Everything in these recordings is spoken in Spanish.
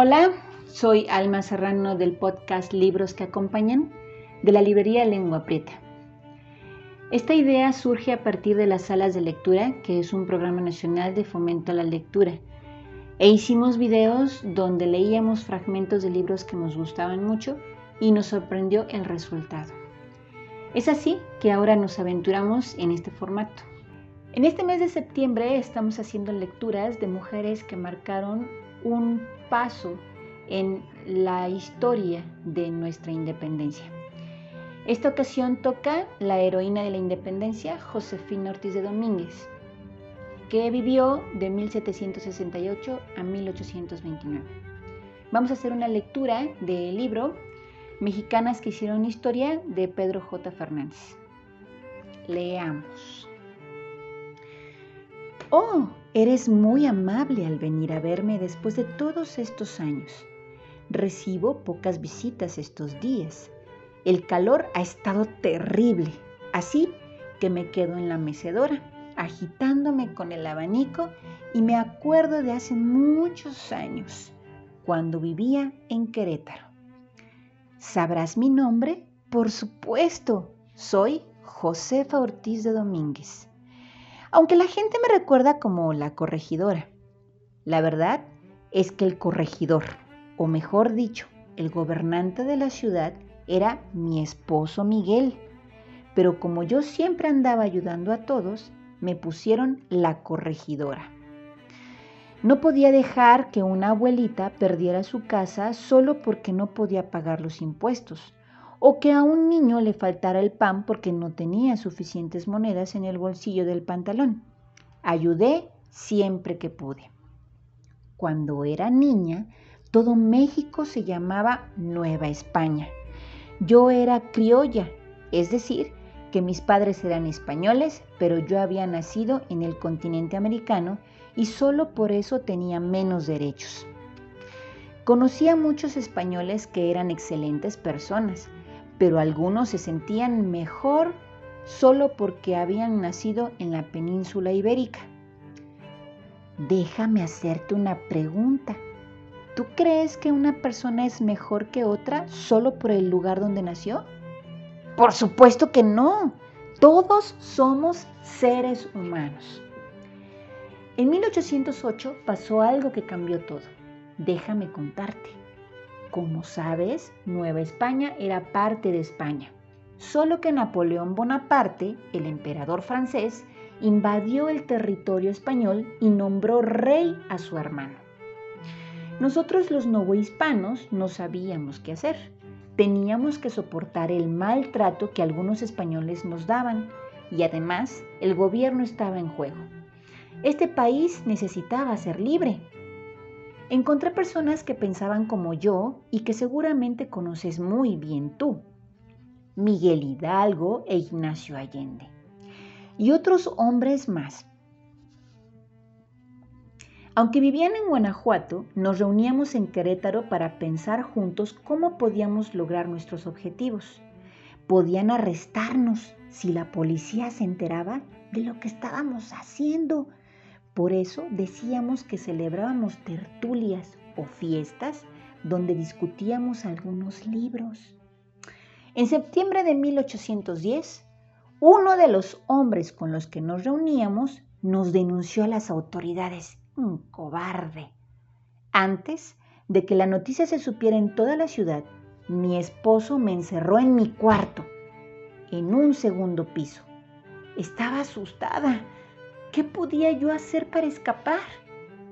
Hola, soy Alma Serrano del podcast Libros que Acompañan de la librería Lengua Prieta. Esta idea surge a partir de las salas de lectura, que es un programa nacional de fomento a la lectura. E hicimos videos donde leíamos fragmentos de libros que nos gustaban mucho y nos sorprendió el resultado. Es así que ahora nos aventuramos en este formato. En este mes de septiembre estamos haciendo lecturas de mujeres que marcaron un paso en la historia de nuestra independencia. Esta ocasión toca la heroína de la independencia, Josefina Ortiz de Domínguez, que vivió de 1768 a 1829. Vamos a hacer una lectura del libro Mexicanas que hicieron historia de Pedro J. Fernández. Leamos. Oh, eres muy amable al venir a verme después de todos estos años. Recibo pocas visitas estos días. El calor ha estado terrible, así que me quedo en la mecedora, agitándome con el abanico y me acuerdo de hace muchos años, cuando vivía en Querétaro. ¿Sabrás mi nombre? Por supuesto, soy Josefa Ortiz de Domínguez aunque la gente me recuerda como la corregidora. La verdad es que el corregidor, o mejor dicho, el gobernante de la ciudad, era mi esposo Miguel. Pero como yo siempre andaba ayudando a todos, me pusieron la corregidora. No podía dejar que una abuelita perdiera su casa solo porque no podía pagar los impuestos o que a un niño le faltara el pan porque no tenía suficientes monedas en el bolsillo del pantalón. Ayudé siempre que pude. Cuando era niña, todo México se llamaba Nueva España. Yo era criolla, es decir, que mis padres eran españoles, pero yo había nacido en el continente americano y solo por eso tenía menos derechos. Conocí a muchos españoles que eran excelentes personas, pero algunos se sentían mejor solo porque habían nacido en la península ibérica. Déjame hacerte una pregunta. ¿Tú crees que una persona es mejor que otra solo por el lugar donde nació? Por supuesto que no. Todos somos seres humanos. En 1808 pasó algo que cambió todo. Déjame contarte. Como sabes, Nueva España era parte de España, solo que Napoleón Bonaparte, el emperador francés, invadió el territorio español y nombró rey a su hermano. Nosotros los novohispanos no sabíamos qué hacer. Teníamos que soportar el maltrato que algunos españoles nos daban y además el gobierno estaba en juego. Este país necesitaba ser libre encontré personas que pensaban como yo y que seguramente conoces muy bien tú. Miguel Hidalgo e Ignacio Allende. Y otros hombres más. Aunque vivían en Guanajuato, nos reuníamos en Querétaro para pensar juntos cómo podíamos lograr nuestros objetivos. Podían arrestarnos si la policía se enteraba de lo que estábamos haciendo por eso decíamos que celebrábamos tertulias o fiestas donde discutíamos algunos libros. En septiembre de 1810, uno de los hombres con los que nos reuníamos nos denunció a las autoridades. Un cobarde. Antes de que la noticia se supiera en toda la ciudad, mi esposo me encerró en mi cuarto, en un segundo piso. Estaba asustada ¿Qué podía yo hacer para escapar?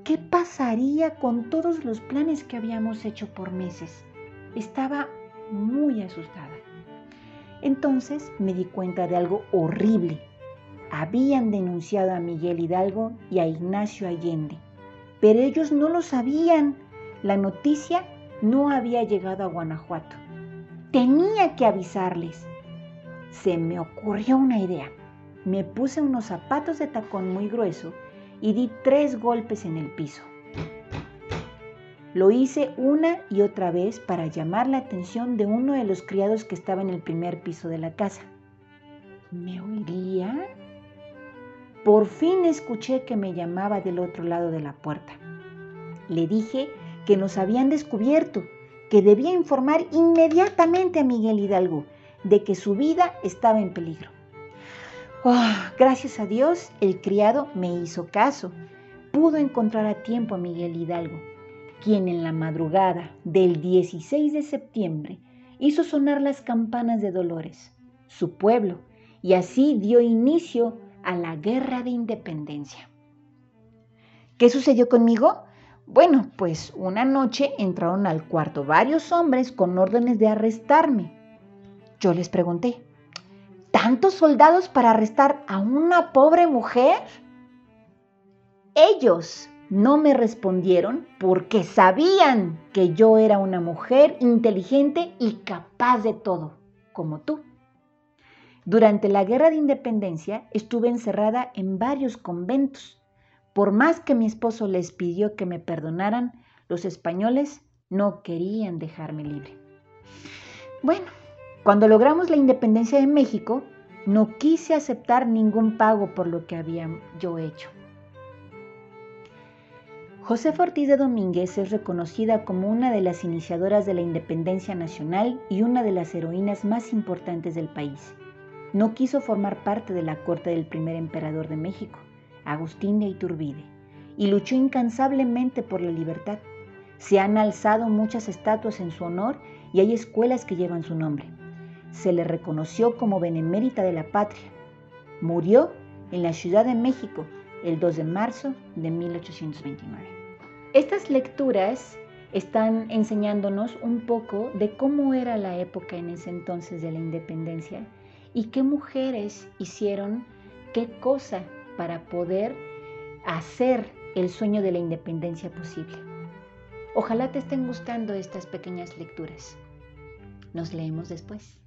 ¿Qué pasaría con todos los planes que habíamos hecho por meses? Estaba muy asustada. Entonces me di cuenta de algo horrible. Habían denunciado a Miguel Hidalgo y a Ignacio Allende, pero ellos no lo sabían. La noticia no había llegado a Guanajuato. Tenía que avisarles. Se me ocurrió una idea me puse unos zapatos de tacón muy grueso y di tres golpes en el piso. Lo hice una y otra vez para llamar la atención de uno de los criados que estaba en el primer piso de la casa. ¿Me oiría? Por fin escuché que me llamaba del otro lado de la puerta. Le dije que nos habían descubierto, que debía informar inmediatamente a Miguel Hidalgo de que su vida estaba en peligro. Oh, gracias a Dios, el criado me hizo caso. Pudo encontrar a tiempo a Miguel Hidalgo, quien en la madrugada del 16 de septiembre hizo sonar las campanas de Dolores, su pueblo, y así dio inicio a la guerra de independencia. ¿Qué sucedió conmigo? Bueno, pues una noche entraron al cuarto varios hombres con órdenes de arrestarme. Yo les pregunté, ¿tantos soldados para arrestar a una pobre mujer? Ellos no me respondieron porque sabían que yo era una mujer inteligente y capaz de todo, como tú. Durante la guerra de independencia estuve encerrada en varios conventos. Por más que mi esposo les pidió que me perdonaran, los españoles no querían dejarme libre. Bueno, cuando logramos la independencia de México, no quise aceptar ningún pago por lo que había yo hecho. José Ortiz de Domínguez es reconocida como una de las iniciadoras de la independencia nacional y una de las heroínas más importantes del país. No quiso formar parte de la corte del primer emperador de México, Agustín de Iturbide, y luchó incansablemente por la libertad. Se han alzado muchas estatuas en su honor y hay escuelas que llevan su nombre se le reconoció como benemérita de la patria. Murió en la Ciudad de México el 2 de marzo de 1829. Estas lecturas están enseñándonos un poco de cómo era la época en ese entonces de la independencia y qué mujeres hicieron qué cosa para poder hacer el sueño de la independencia posible. Ojalá te estén gustando estas pequeñas lecturas. Nos leemos después.